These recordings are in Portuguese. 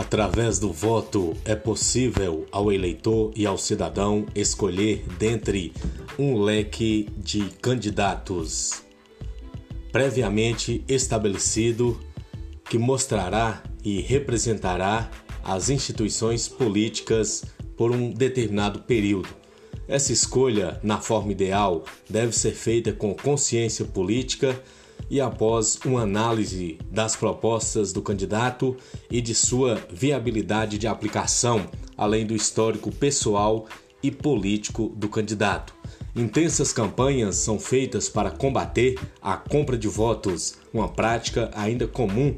Através do voto é possível ao eleitor e ao cidadão escolher dentre um leque de candidatos previamente estabelecido que mostrará e representará as instituições políticas por um determinado período. Essa escolha, na forma ideal, deve ser feita com consciência política e após uma análise das propostas do candidato e de sua viabilidade de aplicação, além do histórico pessoal e político do candidato. Intensas campanhas são feitas para combater a compra de votos, uma prática ainda comum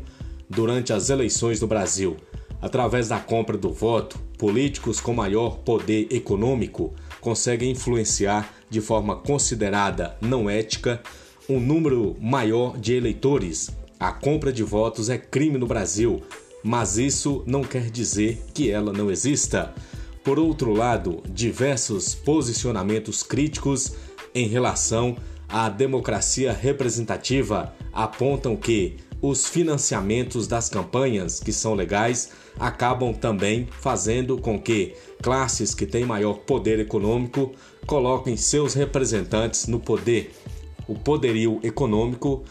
durante as eleições no Brasil. Através da compra do voto, políticos com maior poder econômico conseguem influenciar de forma considerada não ética um número maior de eleitores. A compra de votos é crime no Brasil, mas isso não quer dizer que ela não exista. Por outro lado, diversos posicionamentos críticos em relação à democracia representativa apontam que os financiamentos das campanhas, que são legais, acabam também fazendo com que classes que têm maior poder econômico coloquem seus representantes no poder o poderio econômico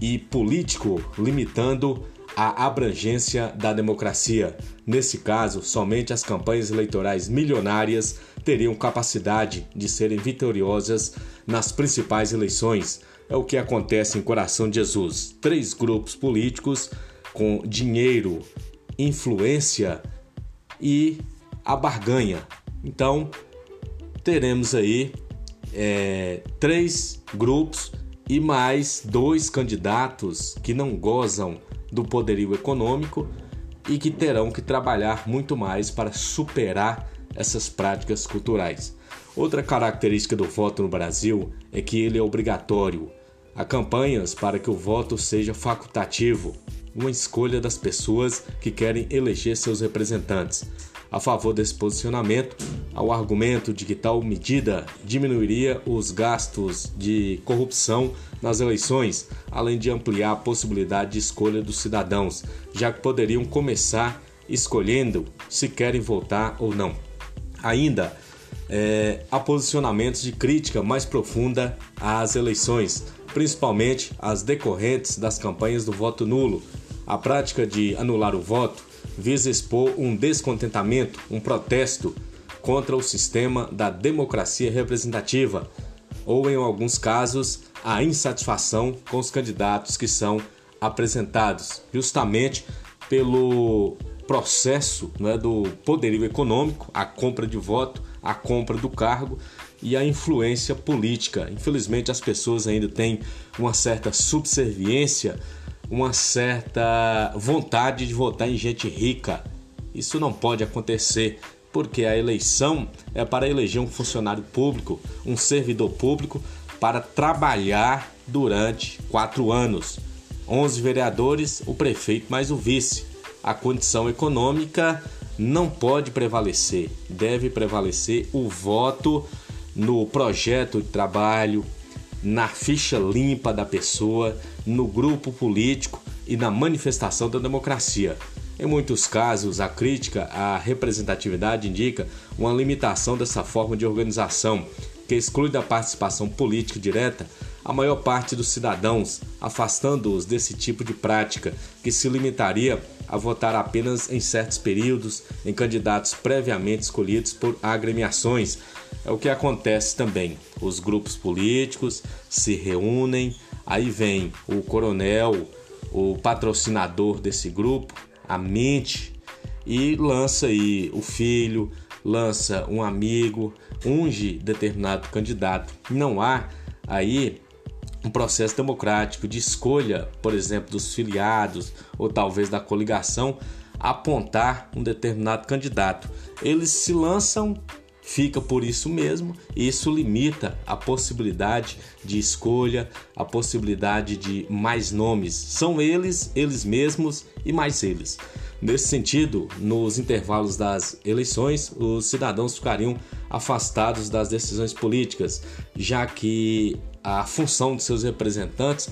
e político, limitando a abrangência da democracia. Nesse caso, somente as campanhas eleitorais milionárias teriam capacidade de serem vitoriosas nas principais eleições. É o que acontece em Coração de Jesus. Três grupos políticos com dinheiro, influência e a barganha. Então, teremos aí é, três grupos e mais dois candidatos que não gozam do poderio econômico e que terão que trabalhar muito mais para superar essas práticas culturais. Outra característica do voto no Brasil é que ele é obrigatório. Há campanhas para que o voto seja facultativo, uma escolha das pessoas que querem eleger seus representantes. A favor desse posicionamento, ao argumento de que tal medida diminuiria os gastos de corrupção nas eleições, além de ampliar a possibilidade de escolha dos cidadãos, já que poderiam começar escolhendo se querem votar ou não. Ainda é, há posicionamentos de crítica mais profunda às eleições, principalmente as decorrentes das campanhas do voto nulo. A prática de anular o voto visa expor um descontentamento, um protesto contra o sistema da democracia representativa, ou em alguns casos, a insatisfação com os candidatos que são apresentados, justamente pelo processo né, do poderio econômico, a compra de voto, a compra do cargo e a influência política. Infelizmente, as pessoas ainda têm uma certa subserviência uma certa vontade de votar em gente rica. Isso não pode acontecer, porque a eleição é para eleger um funcionário público, um servidor público, para trabalhar durante quatro anos. 11 vereadores, o prefeito mais o vice. A condição econômica não pode prevalecer, deve prevalecer o voto no projeto de trabalho, na ficha limpa da pessoa, no grupo político e na manifestação da democracia. Em muitos casos, a crítica à representatividade indica uma limitação dessa forma de organização, que exclui da participação política direta a maior parte dos cidadãos, afastando-os desse tipo de prática, que se limitaria a votar apenas em certos períodos em candidatos previamente escolhidos por agremiações, é o que acontece também. Os grupos políticos se reúnem, aí vem o coronel, o patrocinador desse grupo, a mente, e lança aí o filho, lança um amigo, unge determinado candidato. Não há aí um processo democrático de escolha, por exemplo, dos filiados ou talvez da coligação apontar um determinado candidato. Eles se lançam fica por isso mesmo, e isso limita a possibilidade de escolha, a possibilidade de mais nomes. São eles, eles mesmos e mais eles. Nesse sentido, nos intervalos das eleições, os cidadãos ficariam afastados das decisões políticas, já que a função de seus representantes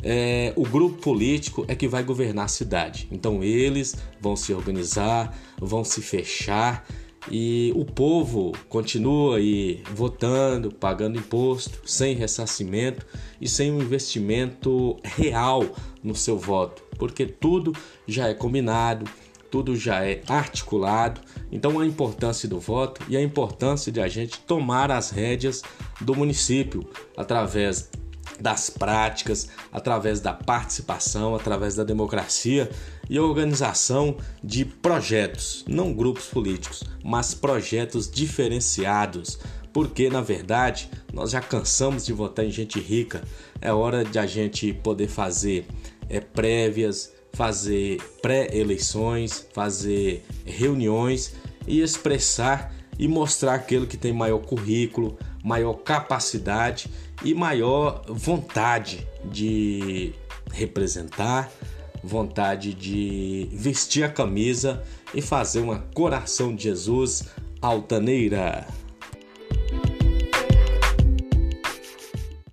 é, o grupo político é que vai governar a cidade. Então eles vão se organizar, vão se fechar e o povo continua aí votando, pagando imposto, sem ressarcimento e sem um investimento real no seu voto, porque tudo já é combinado, tudo já é articulado. Então a importância do voto e a importância de a gente tomar as rédeas do município através das práticas, através da participação, através da democracia e organização de projetos, não grupos políticos, mas projetos diferenciados. Porque na verdade nós já cansamos de votar em gente rica, é hora de a gente poder fazer é, prévias, fazer pré-eleições, fazer reuniões e expressar e mostrar aquele que tem maior currículo, maior capacidade e maior vontade de representar, vontade de vestir a camisa e fazer uma coração de Jesus altaneira.